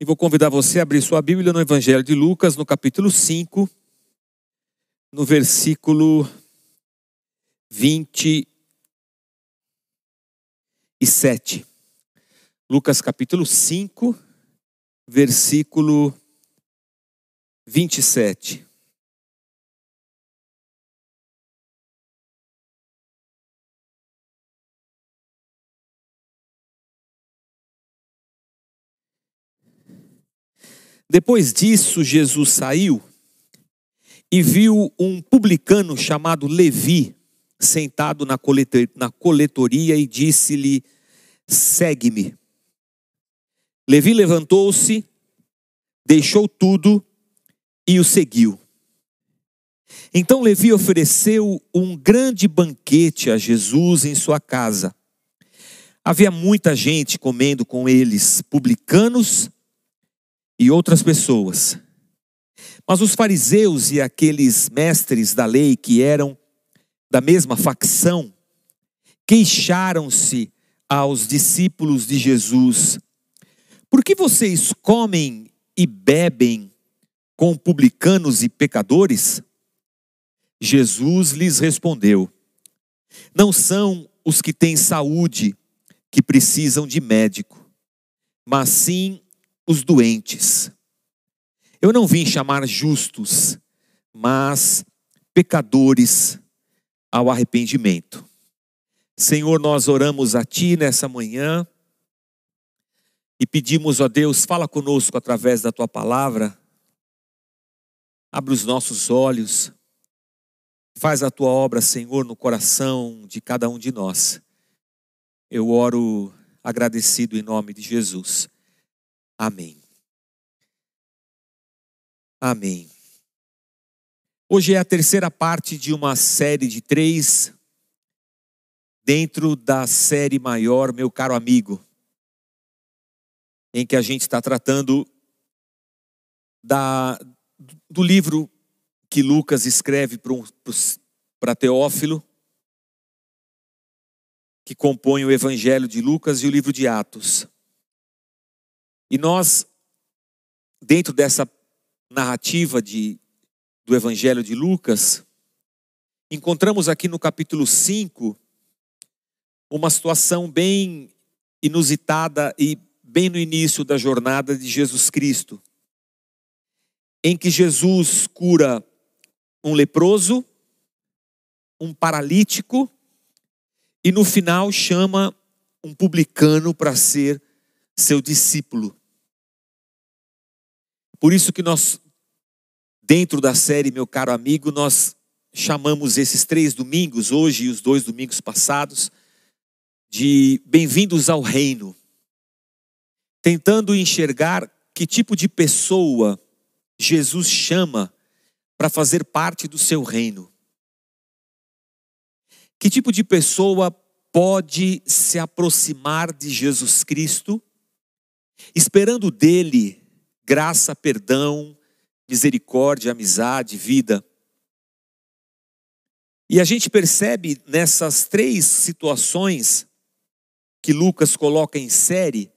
E vou convidar você a abrir sua Bíblia no Evangelho de Lucas, no capítulo 5, no versículo 27. Lucas capítulo 5, versículo 27. Depois disso, Jesus saiu e viu um publicano chamado Levi sentado na coletoria e disse-lhe: Segue-me. Levi levantou-se, deixou tudo e o seguiu. Então Levi ofereceu um grande banquete a Jesus em sua casa. Havia muita gente comendo com eles, publicanos e outras pessoas. Mas os fariseus e aqueles mestres da lei que eram da mesma facção queixaram-se aos discípulos de Jesus: Por que vocês comem e bebem com publicanos e pecadores? Jesus lhes respondeu: Não são os que têm saúde que precisam de médico, mas sim os doentes. Eu não vim chamar justos, mas pecadores ao arrependimento. Senhor, nós oramos a Ti nessa manhã e pedimos, ó Deus, fala conosco através da Tua palavra, abre os nossos olhos, faz a Tua obra, Senhor, no coração de cada um de nós. Eu oro agradecido em nome de Jesus. Amém. Amém. Hoje é a terceira parte de uma série de três, dentro da série maior, meu caro amigo, em que a gente está tratando da, do livro que Lucas escreve para Teófilo, que compõe o Evangelho de Lucas e o livro de Atos. E nós, dentro dessa narrativa de, do Evangelho de Lucas, encontramos aqui no capítulo 5 uma situação bem inusitada e bem no início da jornada de Jesus Cristo, em que Jesus cura um leproso, um paralítico e no final chama um publicano para ser seu discípulo. Por isso que nós, dentro da série, meu caro amigo, nós chamamos esses três domingos, hoje e os dois domingos passados, de bem-vindos ao reino. Tentando enxergar que tipo de pessoa Jesus chama para fazer parte do seu reino. Que tipo de pessoa pode se aproximar de Jesus Cristo, esperando dele graça, perdão, misericórdia, amizade, vida. E a gente percebe nessas três situações que Lucas coloca em série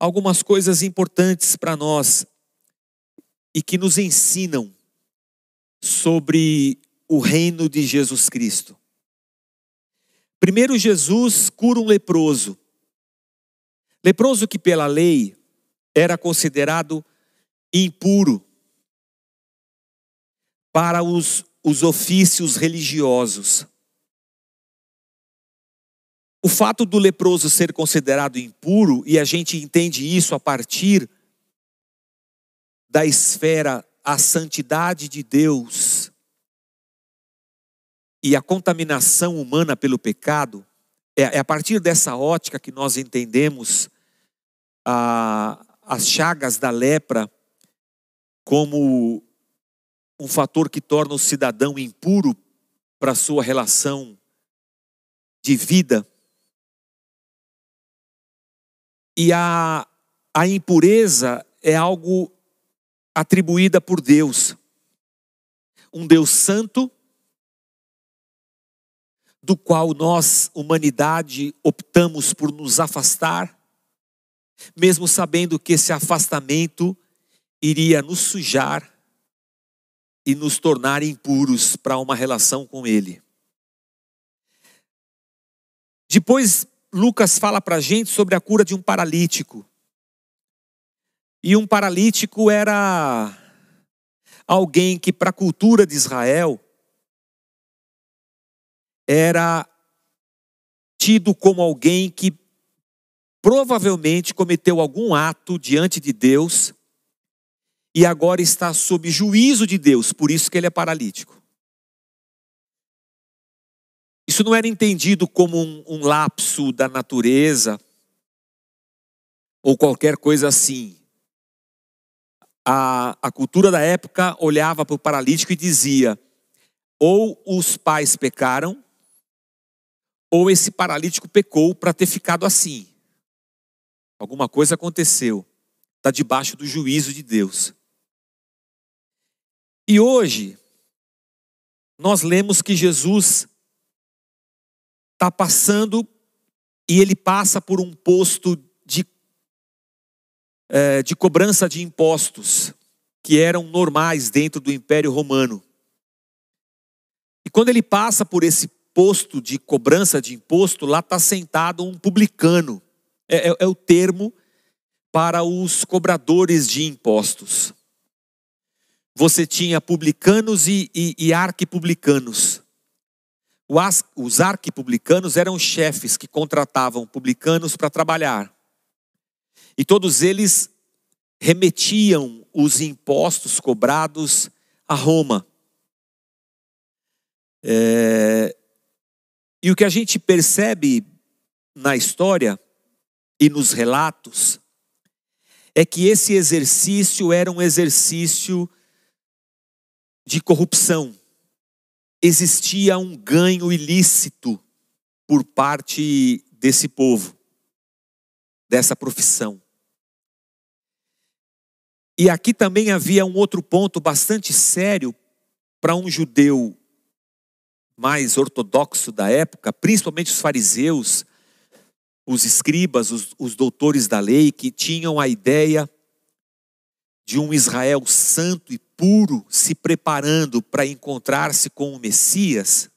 algumas coisas importantes para nós e que nos ensinam sobre o reino de Jesus Cristo. Primeiro, Jesus cura um leproso. Leproso que, pela lei, era considerado impuro para os, os ofícios religiosos. O fato do leproso ser considerado impuro, e a gente entende isso a partir da esfera a santidade de Deus e a contaminação humana pelo pecado, é, é a partir dessa ótica que nós entendemos a, as chagas da lepra como um fator que torna o cidadão impuro para sua relação de vida. E a, a impureza é algo atribuída por Deus. Um Deus santo, do qual nós, humanidade, optamos por nos afastar mesmo sabendo que esse afastamento iria nos sujar e nos tornar impuros para uma relação com Ele. Depois, Lucas fala para a gente sobre a cura de um paralítico. E um paralítico era alguém que, para a cultura de Israel, era tido como alguém que provavelmente cometeu algum ato diante de Deus e agora está sob juízo de Deus, por isso que ele é paralítico. Isso não era entendido como um, um lapso da natureza ou qualquer coisa assim. A, a cultura da época olhava para o paralítico e dizia: ou os pais pecaram, ou esse paralítico pecou para ter ficado assim. Alguma coisa aconteceu, está debaixo do juízo de Deus. E hoje, nós lemos que Jesus está passando e ele passa por um posto de, é, de cobrança de impostos que eram normais dentro do Império Romano. E quando ele passa por esse posto de cobrança de imposto, lá está sentado um publicano. É, é, é o termo para os cobradores de impostos. Você tinha publicanos e, e, e arquipublicanos. Os arquipublicanos eram chefes que contratavam publicanos para trabalhar. E todos eles remetiam os impostos cobrados a Roma. É, e o que a gente percebe na história e nos relatos é que esse exercício era um exercício de corrupção. Existia um ganho ilícito por parte desse povo, dessa profissão. E aqui também havia um outro ponto bastante sério para um judeu mais ortodoxo da época, principalmente os fariseus, os escribas, os, os doutores da lei, que tinham a ideia de um Israel santo e puro se preparando para encontrar-se com o Messias,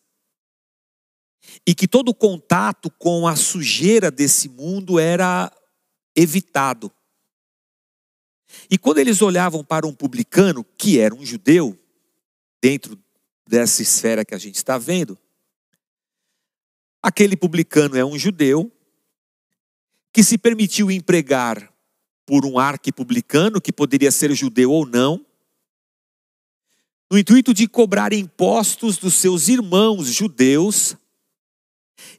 e que todo contato com a sujeira desse mundo era evitado. E quando eles olhavam para um publicano, que era um judeu, dentro dessa esfera que a gente está vendo. Aquele publicano é um judeu que se permitiu empregar por um arquipublicano, que poderia ser judeu ou não, no intuito de cobrar impostos dos seus irmãos judeus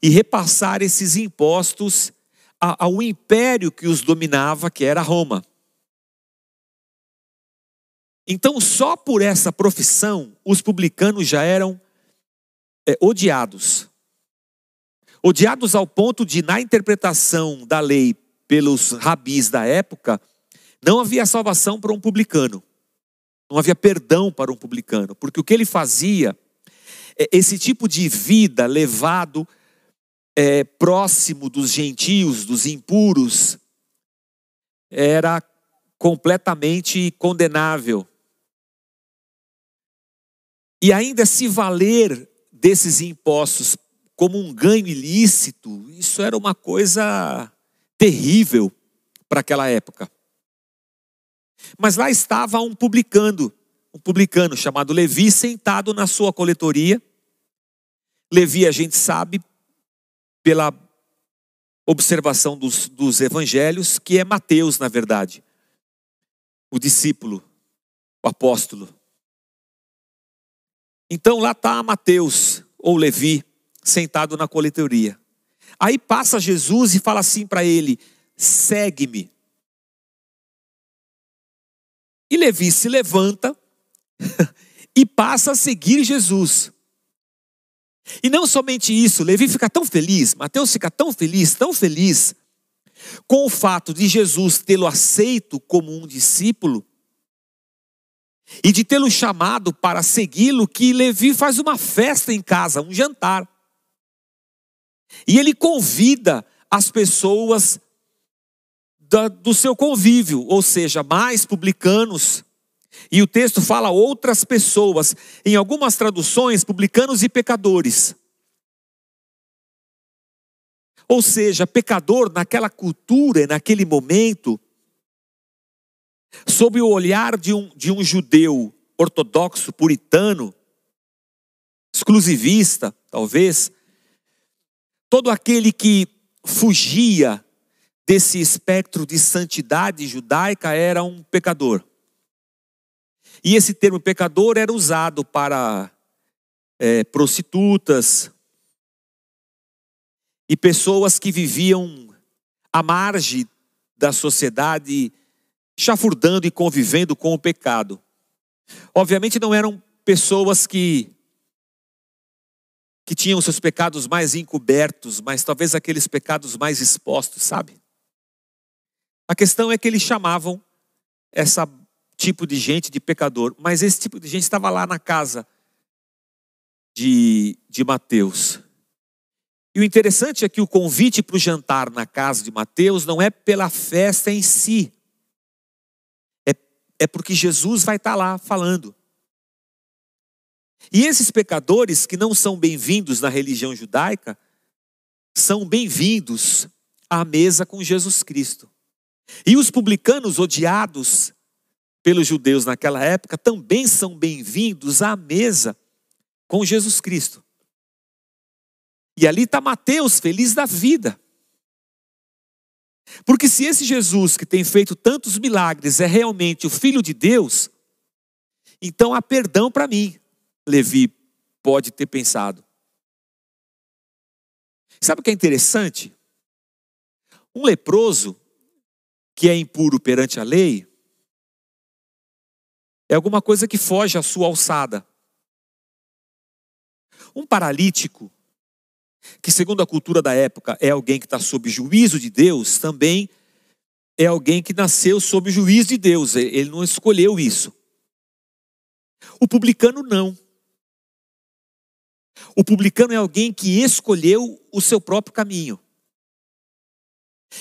e repassar esses impostos ao império que os dominava, que era Roma. Então, só por essa profissão, os publicanos já eram é, odiados. Odiados ao ponto de, na interpretação da lei pelos rabis da época, não havia salvação para um publicano. Não havia perdão para um publicano, porque o que ele fazia, é, esse tipo de vida levado é, próximo dos gentios, dos impuros, era completamente condenável. E ainda se valer desses impostos como um ganho ilícito, isso era uma coisa terrível para aquela época. Mas lá estava um publicano, um publicano chamado Levi, sentado na sua coletoria. Levi, a gente sabe, pela observação dos, dos evangelhos, que é Mateus, na verdade, o discípulo, o apóstolo. Então lá está Mateus ou Levi sentado na coletoria. Aí passa Jesus e fala assim para ele: segue-me. E Levi se levanta e passa a seguir Jesus. E não somente isso, Levi fica tão feliz, Mateus fica tão feliz, tão feliz, com o fato de Jesus tê-lo aceito como um discípulo, e de tê-lo chamado para segui-lo, que Levi faz uma festa em casa, um jantar. E ele convida as pessoas da, do seu convívio, ou seja, mais publicanos. E o texto fala outras pessoas, em algumas traduções, publicanos e pecadores. Ou seja, pecador naquela cultura, naquele momento, sob o olhar de um, de um judeu ortodoxo, puritano, exclusivista, talvez, todo aquele que fugia desse espectro de santidade judaica era um pecador. E esse termo pecador era usado para é, prostitutas e pessoas que viviam à margem da sociedade, chafurdando e convivendo com o pecado. Obviamente não eram pessoas que que tinham seus pecados mais encobertos, mas talvez aqueles pecados mais expostos, sabe? A questão é que eles chamavam essa tipo de gente de pecador, mas esse tipo de gente estava lá na casa de, de Mateus. E o interessante é que o convite para o jantar na casa de Mateus não é pela festa em si, é, é porque Jesus vai estar lá falando. E esses pecadores que não são bem-vindos na religião judaica, são bem-vindos à mesa com Jesus Cristo. E os publicanos odiados pelos judeus naquela época também são bem-vindos à mesa com Jesus Cristo. E ali está Mateus, feliz da vida. Porque se esse Jesus que tem feito tantos milagres é realmente o Filho de Deus, então há perdão para mim. Levi pode ter pensado. Sabe o que é interessante? Um leproso que é impuro perante a lei é alguma coisa que foge à sua alçada. Um paralítico, que segundo a cultura da época é alguém que está sob juízo de Deus, também é alguém que nasceu sob juízo de Deus, ele não escolheu isso. O publicano não. O publicano é alguém que escolheu o seu próprio caminho.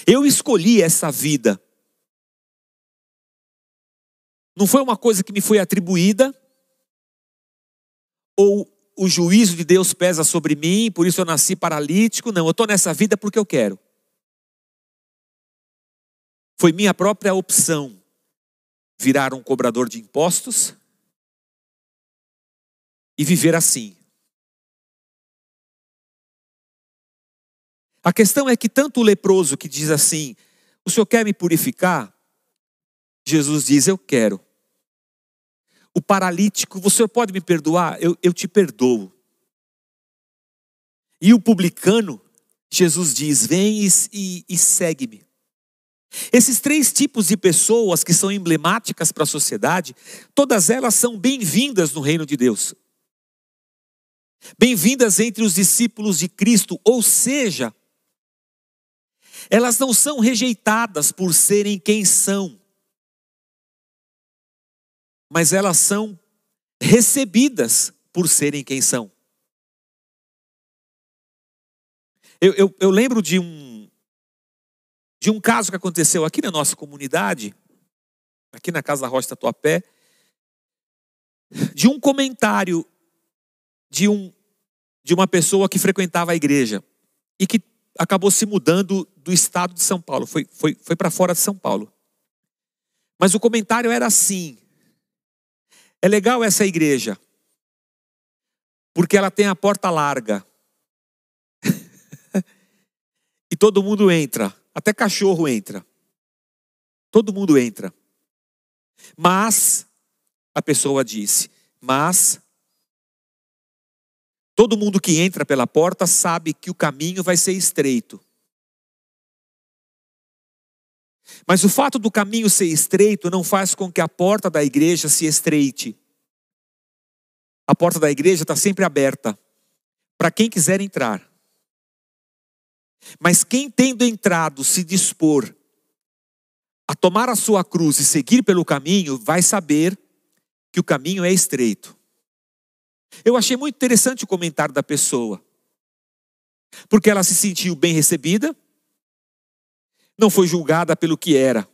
Eu escolhi essa vida. Não foi uma coisa que me foi atribuída, ou o juízo de Deus pesa sobre mim, por isso eu nasci paralítico. Não, eu estou nessa vida porque eu quero. Foi minha própria opção virar um cobrador de impostos e viver assim. A questão é que tanto o leproso que diz assim: O Senhor quer me purificar? Jesus diz: Eu quero. O paralítico, o Senhor pode me perdoar? Eu, eu te perdoo. E o publicano, Jesus diz: Vem e, e, e segue-me. Esses três tipos de pessoas que são emblemáticas para a sociedade, todas elas são bem-vindas no reino de Deus. Bem-vindas entre os discípulos de Cristo, ou seja, elas não são rejeitadas por serem quem são, mas elas são recebidas por serem quem são. Eu, eu, eu, lembro de um, de um caso que aconteceu aqui na nossa comunidade, aqui na Casa da Rocha Tatuapé, de um comentário de, um, de uma pessoa que frequentava a igreja e que acabou se mudando do estado de São Paulo, foi, foi, foi para fora de São Paulo. Mas o comentário era assim: é legal essa igreja, porque ela tem a porta larga. e todo mundo entra, até cachorro entra. Todo mundo entra. Mas, a pessoa disse, mas Todo mundo que entra pela porta sabe que o caminho vai ser estreito. Mas o fato do caminho ser estreito não faz com que a porta da igreja se estreite. A porta da igreja está sempre aberta para quem quiser entrar. Mas quem tendo entrado se dispor a tomar a sua cruz e seguir pelo caminho, vai saber que o caminho é estreito. Eu achei muito interessante o comentário da pessoa, porque ela se sentiu bem recebida, não foi julgada pelo que era.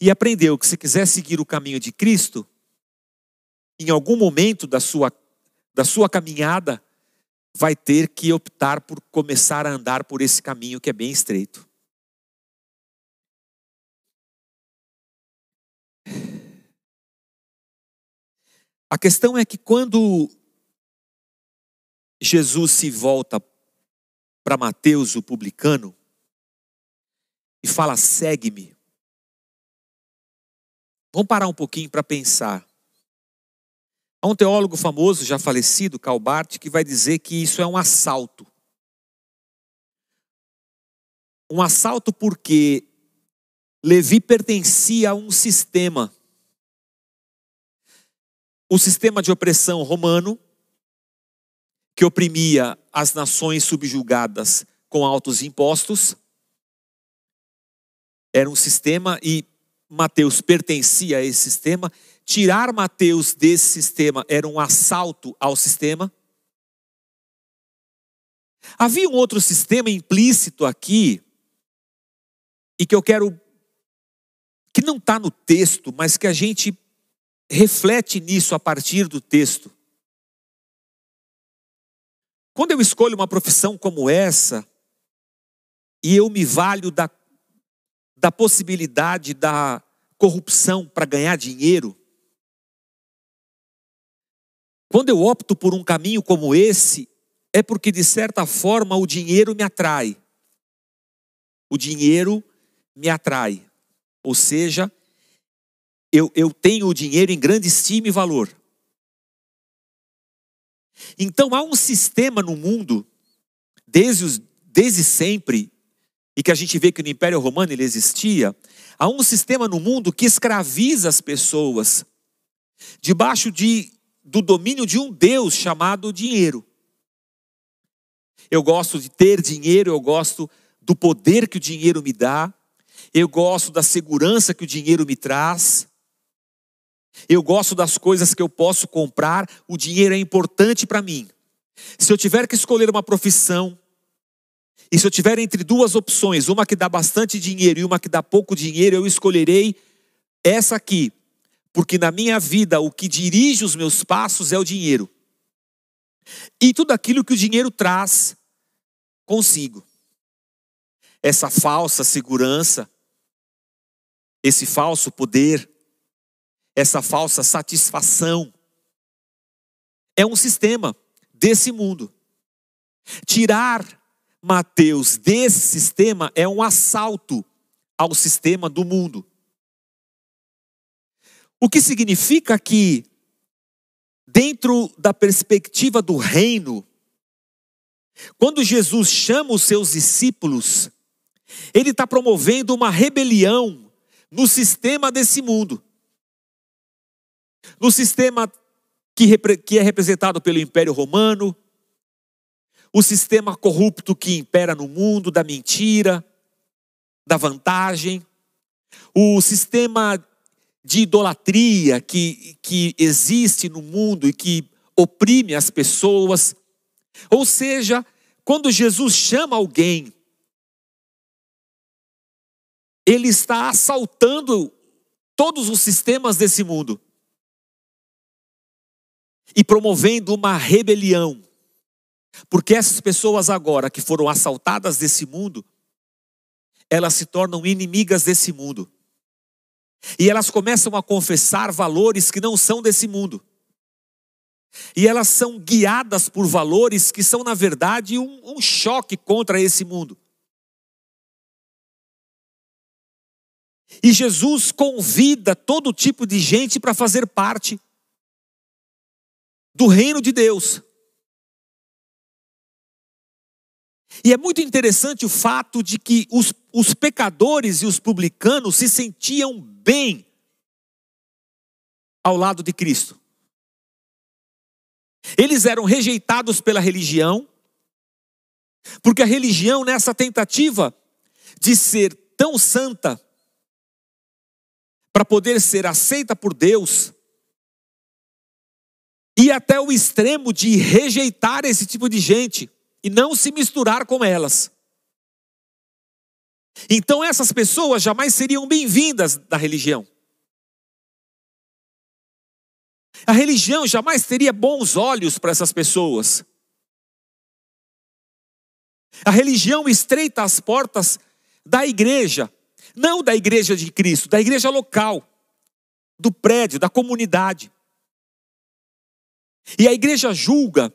E aprendeu que se quiser seguir o caminho de Cristo, em algum momento da sua, da sua caminhada, vai ter que optar por começar a andar por esse caminho que é bem estreito. A questão é que quando Jesus se volta para Mateus, o publicano, e fala: segue-me. Vamos parar um pouquinho para pensar. Há um teólogo famoso, já falecido, Karl Barth, que vai dizer que isso é um assalto. Um assalto porque Levi pertencia a um sistema. O sistema de opressão romano, que oprimia as nações subjugadas com altos impostos. Era um sistema e Mateus pertencia a esse sistema. Tirar Mateus desse sistema era um assalto ao sistema. Havia um outro sistema implícito aqui, e que eu quero, que não está no texto, mas que a gente reflete nisso a partir do texto. Quando eu escolho uma profissão como essa, e eu me valho da da possibilidade da corrupção para ganhar dinheiro, quando eu opto por um caminho como esse, é porque de certa forma o dinheiro me atrai. O dinheiro me atrai. Ou seja, eu, eu tenho o dinheiro em grande estima e valor. Então há um sistema no mundo, desde, os, desde sempre, e que a gente vê que no Império Romano ele existia, há um sistema no mundo que escraviza as pessoas debaixo de, do domínio de um Deus chamado dinheiro. Eu gosto de ter dinheiro, eu gosto do poder que o dinheiro me dá, eu gosto da segurança que o dinheiro me traz, eu gosto das coisas que eu posso comprar, o dinheiro é importante para mim. Se eu tiver que escolher uma profissão, e se eu tiver entre duas opções, uma que dá bastante dinheiro e uma que dá pouco dinheiro, eu escolherei essa aqui, porque na minha vida o que dirige os meus passos é o dinheiro. E tudo aquilo que o dinheiro traz consigo. Essa falsa segurança, esse falso poder, essa falsa satisfação, é um sistema desse mundo. Tirar Mateus desse sistema é um assalto ao sistema do mundo. O que significa que, dentro da perspectiva do reino, quando Jesus chama os seus discípulos, ele está promovendo uma rebelião no sistema desse mundo. No sistema que, é representado pelo Império Romano, o sistema corrupto que impera no mundo, da mentira, da vantagem, o sistema de idolatria que, que existe no mundo e que oprime as pessoas. Ou seja, quando Jesus chama alguém, ele está assaltando todos os sistemas desse mundo e promovendo uma rebelião porque essas pessoas agora que foram assaltadas desse mundo, elas se tornam inimigas desse mundo. E elas começam a confessar valores que não são desse mundo. E elas são guiadas por valores que são, na verdade, um, um choque contra esse mundo. E Jesus convida todo tipo de gente para fazer parte do reino de Deus. E é muito interessante o fato de que os, os pecadores e os publicanos se sentiam bem ao lado de Cristo. Eles eram rejeitados pela religião, porque a religião, nessa tentativa de ser tão santa, para poder ser aceita por Deus, e até o extremo de rejeitar esse tipo de gente e não se misturar com elas. Então essas pessoas jamais seriam bem-vindas da religião. A religião jamais teria bons olhos para essas pessoas. A religião estreita as portas da igreja, não da igreja de Cristo, da igreja local, do prédio, da comunidade. E a igreja julga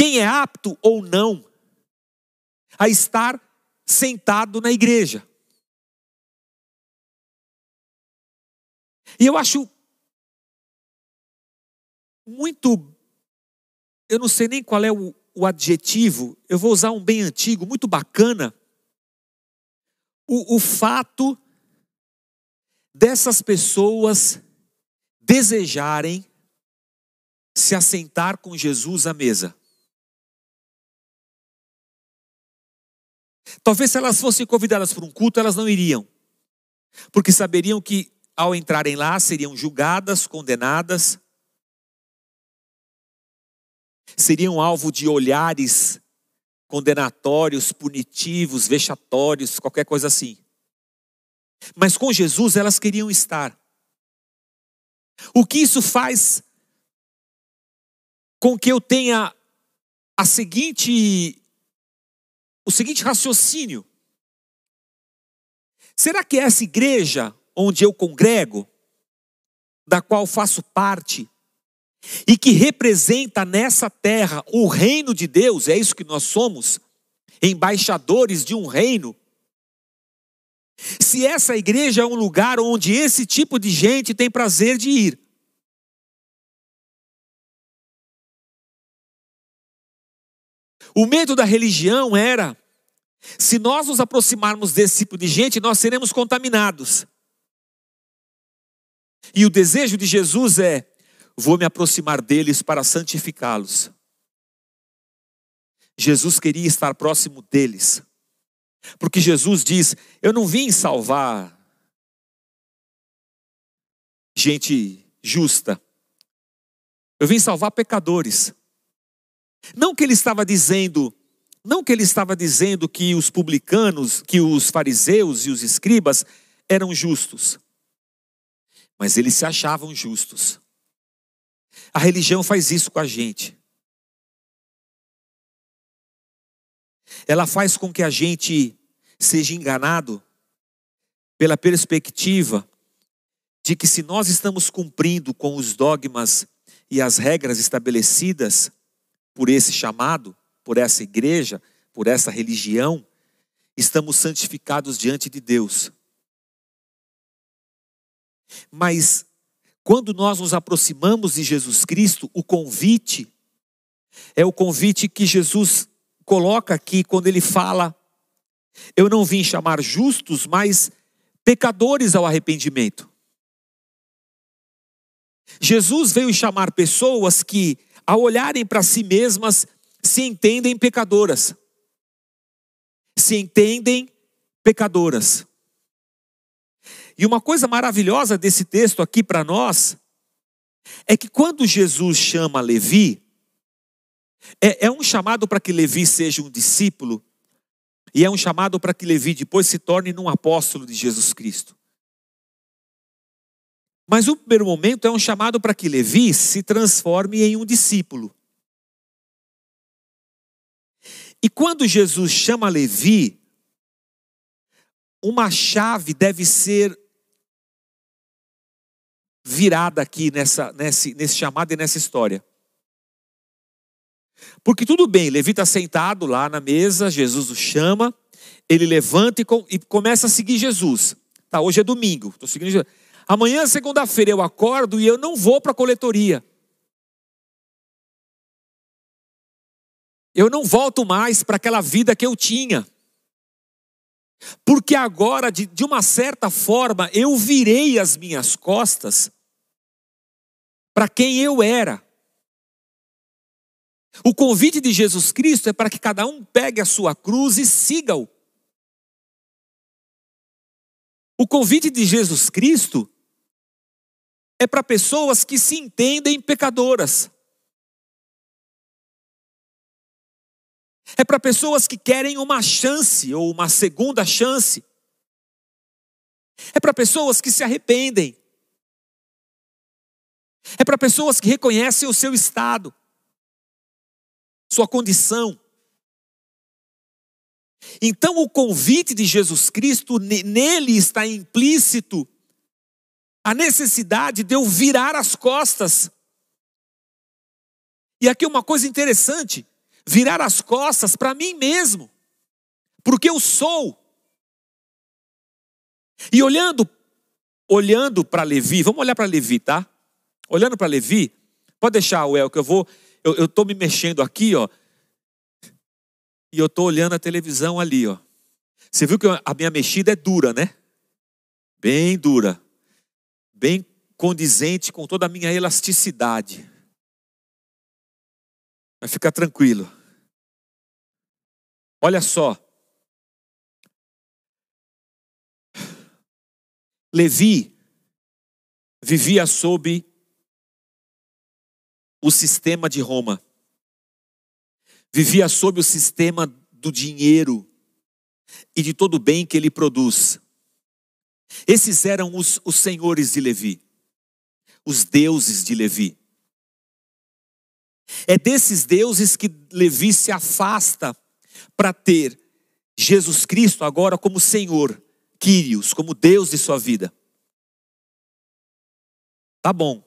quem é apto ou não a estar sentado na igreja. E eu acho muito, eu não sei nem qual é o, o adjetivo, eu vou usar um bem antigo, muito bacana. O, o fato dessas pessoas desejarem se assentar com Jesus à mesa. Talvez se elas fossem convidadas para um culto, elas não iriam, porque saberiam que ao entrarem lá seriam julgadas, condenadas, seriam alvo de olhares condenatórios, punitivos, vexatórios, qualquer coisa assim. Mas com Jesus elas queriam estar. O que isso faz com que eu tenha a seguinte o seguinte raciocínio. Será que essa igreja onde eu congrego, da qual faço parte, e que representa nessa terra o reino de Deus, é isso que nós somos, embaixadores de um reino. Se essa igreja é um lugar onde esse tipo de gente tem prazer de ir, o medo da religião era: se nós nos aproximarmos desse tipo de gente, nós seremos contaminados. E o desejo de Jesus é: vou me aproximar deles para santificá-los. Jesus queria estar próximo deles, porque Jesus diz: Eu não vim salvar gente justa, eu vim salvar pecadores. Não que ele estava dizendo, não que ele estava dizendo que os publicanos, que os fariseus e os escribas eram justos, mas eles se achavam justos. A religião faz isso com a gente. Ela faz com que a gente seja enganado pela perspectiva de que se nós estamos cumprindo com os dogmas e as regras estabelecidas por esse chamado, por essa igreja, por essa religião, estamos santificados diante de Deus. Mas quando nós nos aproximamos de Jesus Cristo, o convite é o convite que Jesus coloca aqui quando ele fala: Eu não vim chamar justos, mas pecadores ao arrependimento. Jesus veio chamar pessoas que, ao olharem para si mesmas, se entendem pecadoras. Se entendem pecadoras. E uma coisa maravilhosa desse texto aqui para nós é que quando Jesus chama Levi, é, é um chamado para que Levi seja um discípulo, e é um chamado para que Levi depois se torne um apóstolo de Jesus Cristo. Mas o primeiro momento é um chamado para que Levi se transforme em um discípulo. E quando Jesus chama Levi, uma chave deve ser virada aqui nessa, nesse, nesse chamado e nessa história. Porque tudo bem, Levi está sentado lá na mesa, Jesus o chama, ele levanta e, com, e começa a seguir Jesus. Tá, hoje é domingo, estou seguindo Jesus. Amanhã, segunda-feira, eu acordo e eu não vou para a coletoria. Eu não volto mais para aquela vida que eu tinha. Porque agora, de, de uma certa forma, eu virei as minhas costas para quem eu era. O convite de Jesus Cristo é para que cada um pegue a sua cruz e siga-o. O convite de Jesus Cristo é para pessoas que se entendem pecadoras. É para pessoas que querem uma chance ou uma segunda chance. É para pessoas que se arrependem. É para pessoas que reconhecem o seu estado, sua condição. Então, o convite de Jesus Cristo, nele está implícito a necessidade de eu virar as costas. E aqui uma coisa interessante: virar as costas para mim mesmo, porque eu sou. E olhando, olhando para Levi, vamos olhar para Levi, tá? Olhando para Levi, pode deixar, o El, que eu vou, eu estou me mexendo aqui, ó, e eu estou olhando a televisão ali, ó. Você viu que a minha mexida é dura, né? Bem dura. Bem condizente com toda a minha elasticidade. Mas fica tranquilo. Olha só. Levi vivia sob o sistema de Roma vivia sob o sistema do dinheiro e de todo o bem que ele produz. Esses eram os, os senhores de Levi, os deuses de Levi. É desses deuses que Levi se afasta para ter Jesus Cristo agora como Senhor, Quírios, como Deus de sua vida. Tá bom.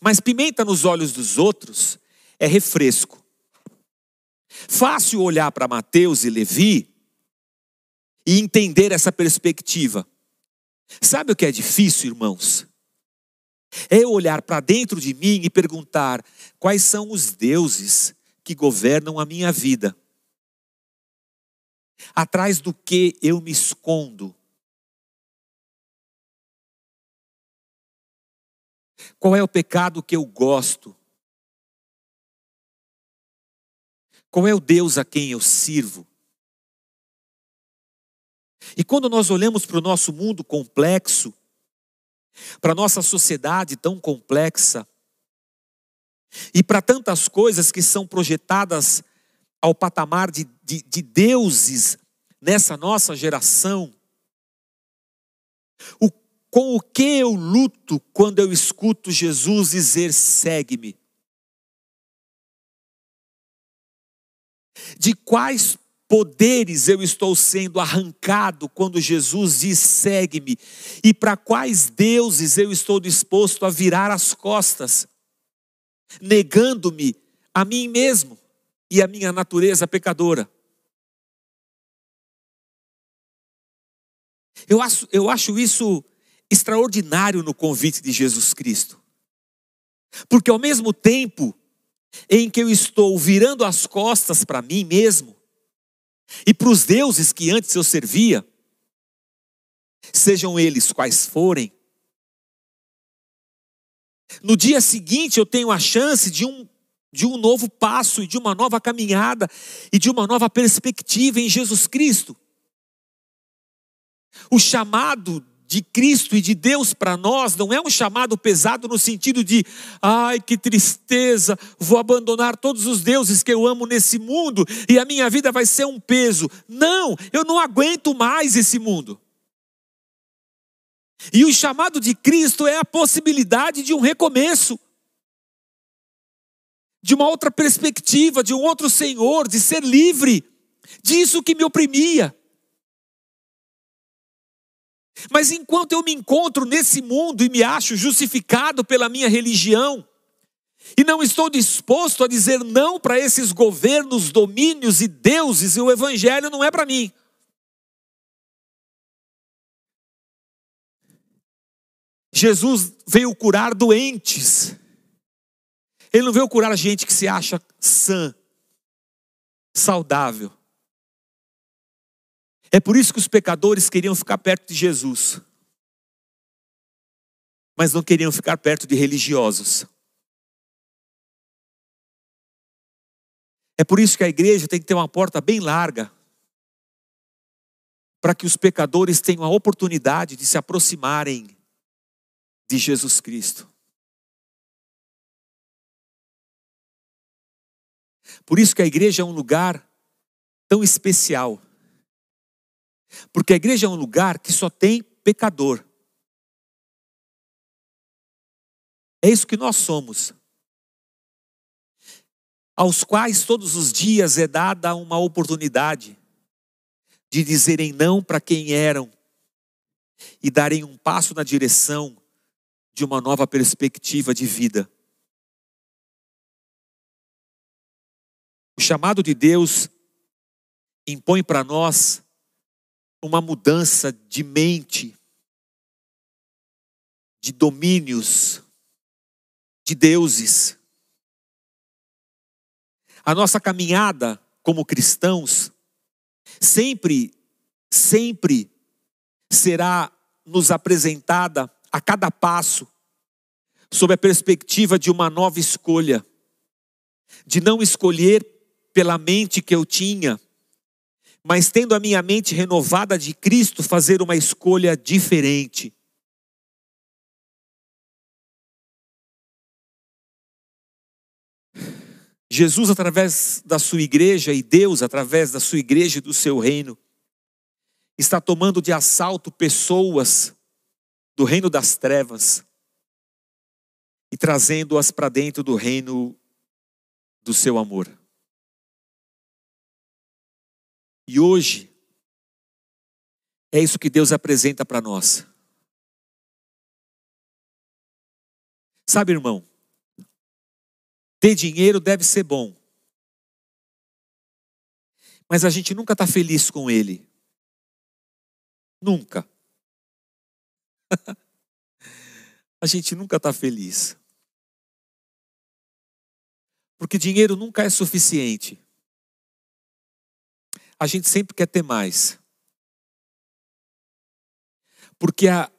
Mas pimenta nos olhos dos outros é refresco. Fácil olhar para Mateus e Levi e entender essa perspectiva. Sabe o que é difícil, irmãos? É olhar para dentro de mim e perguntar: quais são os deuses que governam a minha vida? Atrás do que eu me escondo? Qual é o pecado que eu gosto? Qual é o Deus a quem eu sirvo? E quando nós olhamos para o nosso mundo complexo, para a nossa sociedade tão complexa, e para tantas coisas que são projetadas ao patamar de, de, de deuses nessa nossa geração, o, com o que eu luto quando eu escuto Jesus dizer: segue-me? De quais poderes eu estou sendo arrancado quando Jesus diz: segue-me? E para quais deuses eu estou disposto a virar as costas, negando-me a mim mesmo e a minha natureza pecadora? Eu acho, eu acho isso extraordinário no convite de Jesus Cristo. Porque ao mesmo tempo em que eu estou virando as costas para mim mesmo e para os deuses que antes eu servia, sejam eles quais forem, no dia seguinte eu tenho a chance de um, de um novo passo e de uma nova caminhada e de uma nova perspectiva em Jesus Cristo. O chamado de Cristo e de Deus para nós não é um chamado pesado no sentido de, ai que tristeza, vou abandonar todos os deuses que eu amo nesse mundo e a minha vida vai ser um peso. Não, eu não aguento mais esse mundo. E o chamado de Cristo é a possibilidade de um recomeço, de uma outra perspectiva, de um outro Senhor, de ser livre disso que me oprimia. Mas enquanto eu me encontro nesse mundo e me acho justificado pela minha religião, e não estou disposto a dizer não para esses governos, domínios e deuses, e o evangelho não é para mim. Jesus veio curar doentes. Ele não veio curar gente que se acha sã, saudável. É por isso que os pecadores queriam ficar perto de Jesus, mas não queriam ficar perto de religiosos. É por isso que a igreja tem que ter uma porta bem larga, para que os pecadores tenham a oportunidade de se aproximarem de Jesus Cristo. Por isso que a igreja é um lugar tão especial porque a igreja é um lugar que só tem pecador. É isso que nós somos. Aos quais todos os dias é dada uma oportunidade de dizerem não para quem eram e darem um passo na direção de uma nova perspectiva de vida. O chamado de Deus impõe para nós uma mudança de mente, de domínios, de deuses. A nossa caminhada como cristãos sempre, sempre será nos apresentada a cada passo sob a perspectiva de uma nova escolha, de não escolher pela mente que eu tinha, mas tendo a minha mente renovada de Cristo, fazer uma escolha diferente. Jesus, através da sua igreja, e Deus, através da sua igreja e do seu reino, está tomando de assalto pessoas do reino das trevas e trazendo-as para dentro do reino do seu amor. E hoje, é isso que Deus apresenta para nós. Sabe, irmão, ter dinheiro deve ser bom, mas a gente nunca está feliz com ele. Nunca. a gente nunca está feliz. Porque dinheiro nunca é suficiente a gente sempre quer ter mais. Porque a,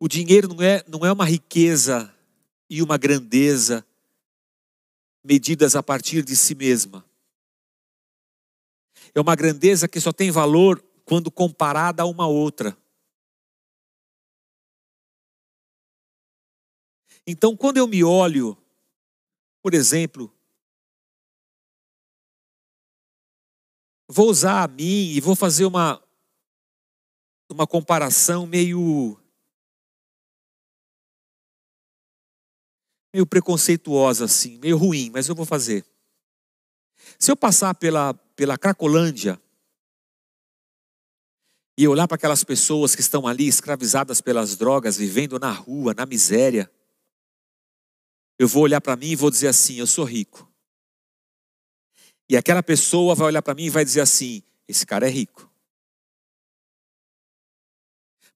o dinheiro não é, não é uma riqueza e uma grandeza medidas a partir de si mesma. É uma grandeza que só tem valor quando comparada a uma outra. Então, quando eu me olho, por exemplo, vou usar a mim e vou fazer uma, uma comparação meio. meio preconceituosa assim, meio ruim, mas eu vou fazer. Se eu passar pela, pela Cracolândia e olhar para aquelas pessoas que estão ali escravizadas pelas drogas, vivendo na rua, na miséria, eu vou olhar para mim e vou dizer assim: eu sou rico. E aquela pessoa vai olhar para mim e vai dizer assim: esse cara é rico.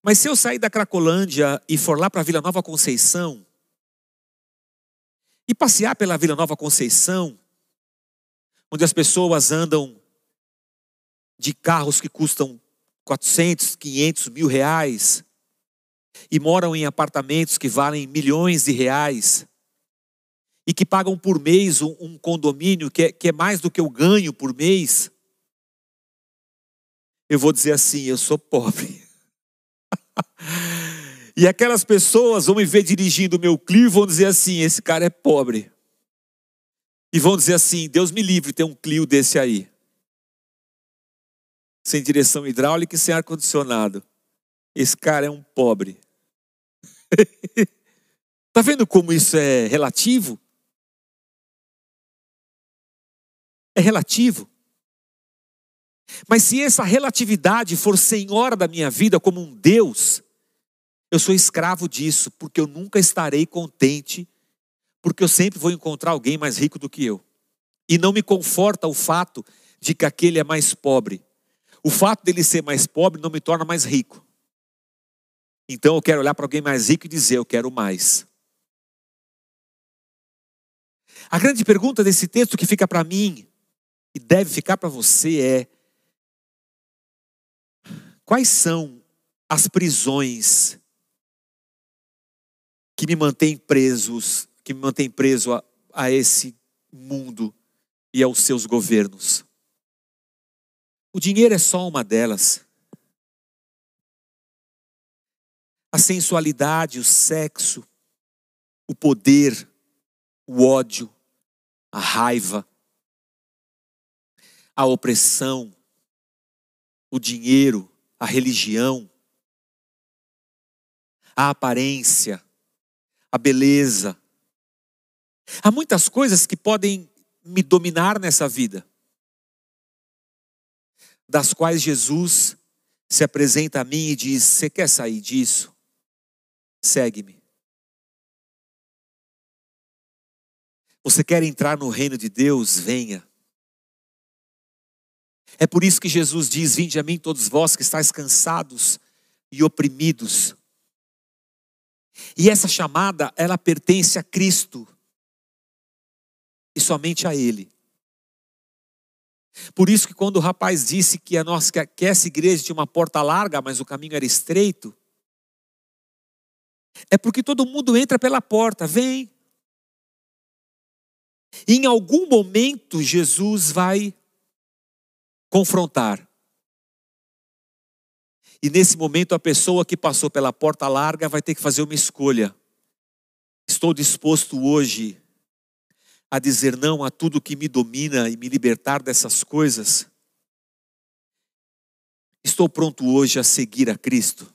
Mas se eu sair da Cracolândia e for lá para a Vila Nova Conceição, e passear pela Vila Nova Conceição, onde as pessoas andam de carros que custam 400, 500 mil reais, e moram em apartamentos que valem milhões de reais, e que pagam por mês um, um condomínio que é, que é mais do que eu ganho por mês, eu vou dizer assim: eu sou pobre. e aquelas pessoas vão me ver dirigindo o meu Clio e vão dizer assim: esse cara é pobre. E vão dizer assim: Deus me livre ter um Clio desse aí. Sem direção hidráulica e sem ar-condicionado. Esse cara é um pobre. Está vendo como isso é relativo? É relativo. Mas se essa relatividade for senhora da minha vida como um Deus, eu sou escravo disso, porque eu nunca estarei contente, porque eu sempre vou encontrar alguém mais rico do que eu. E não me conforta o fato de que aquele é mais pobre. O fato dele ser mais pobre não me torna mais rico. Então eu quero olhar para alguém mais rico e dizer: eu quero mais. A grande pergunta desse texto que fica para mim e deve ficar para você é: quais são as prisões que me mantêm presos, que me mantêm preso a, a esse mundo e aos seus governos? O dinheiro é só uma delas. A sensualidade, o sexo, o poder, o ódio, a raiva, a opressão, o dinheiro, a religião, a aparência, a beleza. Há muitas coisas que podem me dominar nessa vida, das quais Jesus se apresenta a mim e diz: Você quer sair disso? Segue-me. Você quer entrar no reino de Deus? Venha. É por isso que Jesus diz: Vinde a mim, todos vós que estáis cansados e oprimidos. E essa chamada, ela pertence a Cristo e somente a Ele. Por isso que quando o rapaz disse que a nossa que essa igreja tinha uma porta larga, mas o caminho era estreito, é porque todo mundo entra pela porta, vem. E em algum momento Jesus vai confrontar. E nesse momento a pessoa que passou pela porta larga vai ter que fazer uma escolha. Estou disposto hoje a dizer não a tudo que me domina e me libertar dessas coisas? Estou pronto hoje a seguir a Cristo?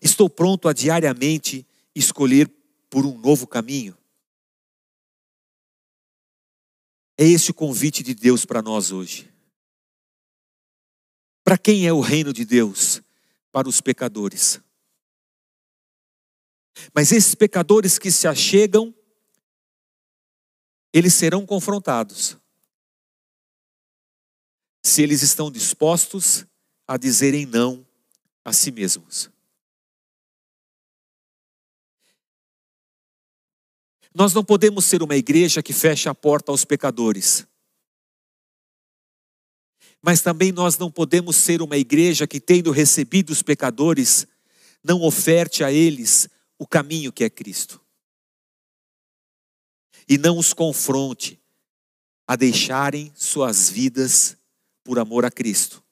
Estou pronto a diariamente escolher por um novo caminho? É esse o convite de Deus para nós hoje. Para quem é o reino de Deus? Para os pecadores. Mas esses pecadores que se achegam, eles serão confrontados. Se eles estão dispostos a dizerem não a si mesmos. Nós não podemos ser uma igreja que fecha a porta aos pecadores. Mas também nós não podemos ser uma igreja que, tendo recebido os pecadores, não oferte a eles o caminho que é Cristo. E não os confronte a deixarem suas vidas por amor a Cristo.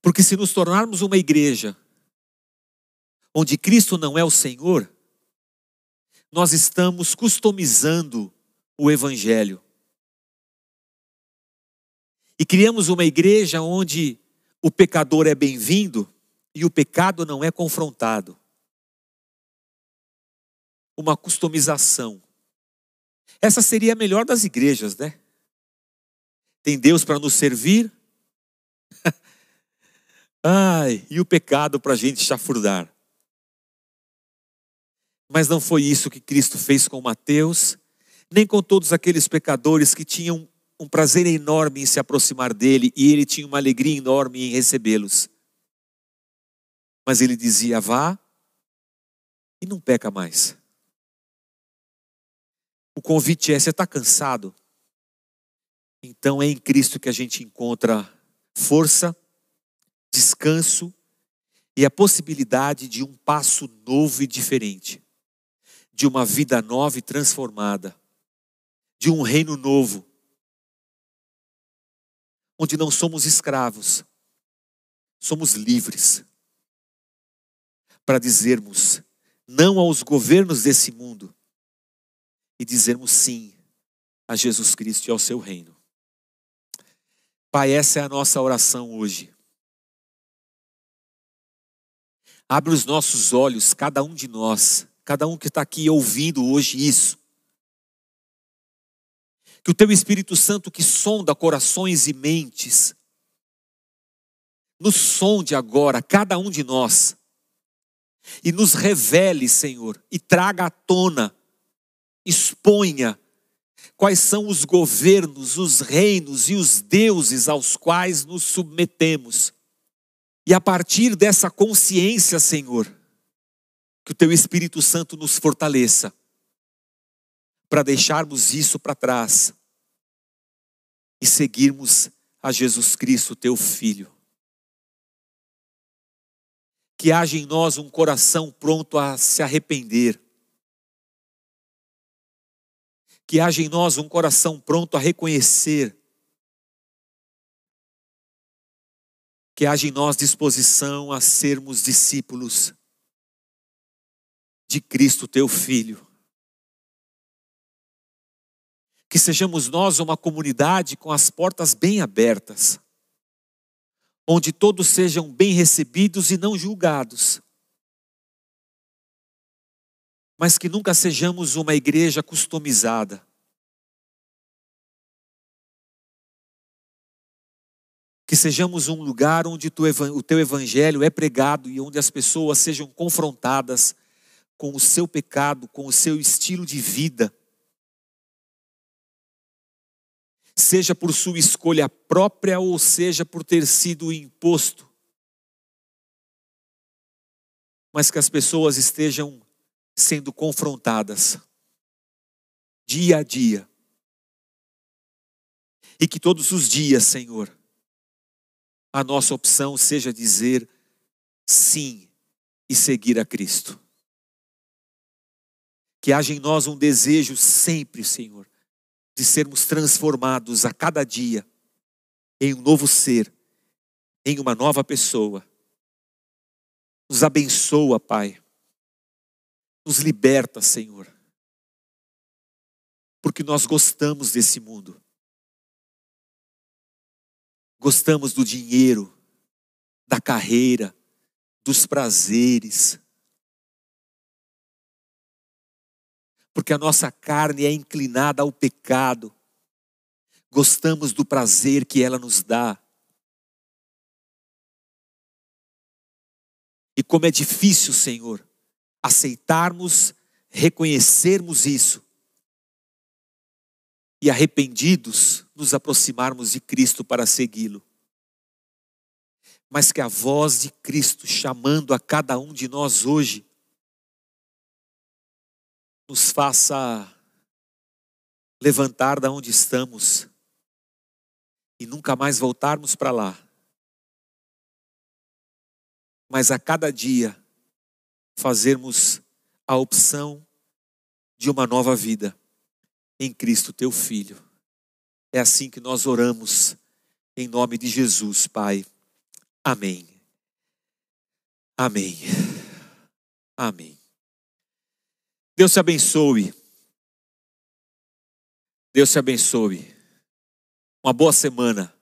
Porque se nos tornarmos uma igreja onde Cristo não é o Senhor, nós estamos customizando o Evangelho. E criamos uma igreja onde o pecador é bem-vindo e o pecado não é confrontado. Uma customização. Essa seria a melhor das igrejas, né? Tem Deus para nos servir. Ai, e o pecado para a gente chafurdar. Mas não foi isso que Cristo fez com Mateus, nem com todos aqueles pecadores que tinham um prazer enorme em se aproximar dele e ele tinha uma alegria enorme em recebê-los. Mas ele dizia: vá e não peca mais. O convite é: você está cansado? Então é em Cristo que a gente encontra força, descanso e a possibilidade de um passo novo e diferente, de uma vida nova e transformada, de um reino novo, onde não somos escravos, somos livres para dizermos não aos governos desse mundo e dizermos sim a Jesus Cristo e ao seu reino. Pai, essa é a nossa oração hoje. Abre os nossos olhos, cada um de nós, cada um que está aqui ouvindo hoje isso. Que o Teu Espírito Santo que sonda corações e mentes, nos sonde agora, cada um de nós, e nos revele, Senhor, e traga à tona, exponha quais são os governos, os reinos e os deuses aos quais nos submetemos. E a partir dessa consciência, Senhor, que o Teu Espírito Santo nos fortaleça para deixarmos isso para trás e seguirmos a Jesus Cristo, Teu Filho que haja em nós um coração pronto a se arrepender. Que haja em nós um coração pronto a reconhecer. Que haja em nós disposição a sermos discípulos de Cristo, teu Filho. Que sejamos nós uma comunidade com as portas bem abertas, onde todos sejam bem recebidos e não julgados. Mas que nunca sejamos uma igreja customizada. Que sejamos um lugar onde o teu evangelho é pregado e onde as pessoas sejam confrontadas com o seu pecado, com o seu estilo de vida. Seja por sua escolha própria ou seja por ter sido imposto. Mas que as pessoas estejam sendo confrontadas dia a dia. E que todos os dias, Senhor, a nossa opção seja dizer sim e seguir a Cristo. Que haja em nós um desejo sempre, Senhor, de sermos transformados a cada dia em um novo ser, em uma nova pessoa. Nos abençoa, Pai. Nos liberta, Senhor. Porque nós gostamos desse mundo. Gostamos do dinheiro, da carreira, dos prazeres, porque a nossa carne é inclinada ao pecado. Gostamos do prazer que ela nos dá. E como é difícil, Senhor, aceitarmos, reconhecermos isso e arrependidos nos aproximarmos de Cristo para segui-lo. Mas que a voz de Cristo chamando a cada um de nós hoje nos faça levantar da onde estamos e nunca mais voltarmos para lá. Mas a cada dia fazermos a opção de uma nova vida em Cristo teu Filho. É assim que nós oramos em nome de Jesus, Pai. Amém. Amém. Amém. Deus te abençoe. Deus te abençoe. Uma boa semana.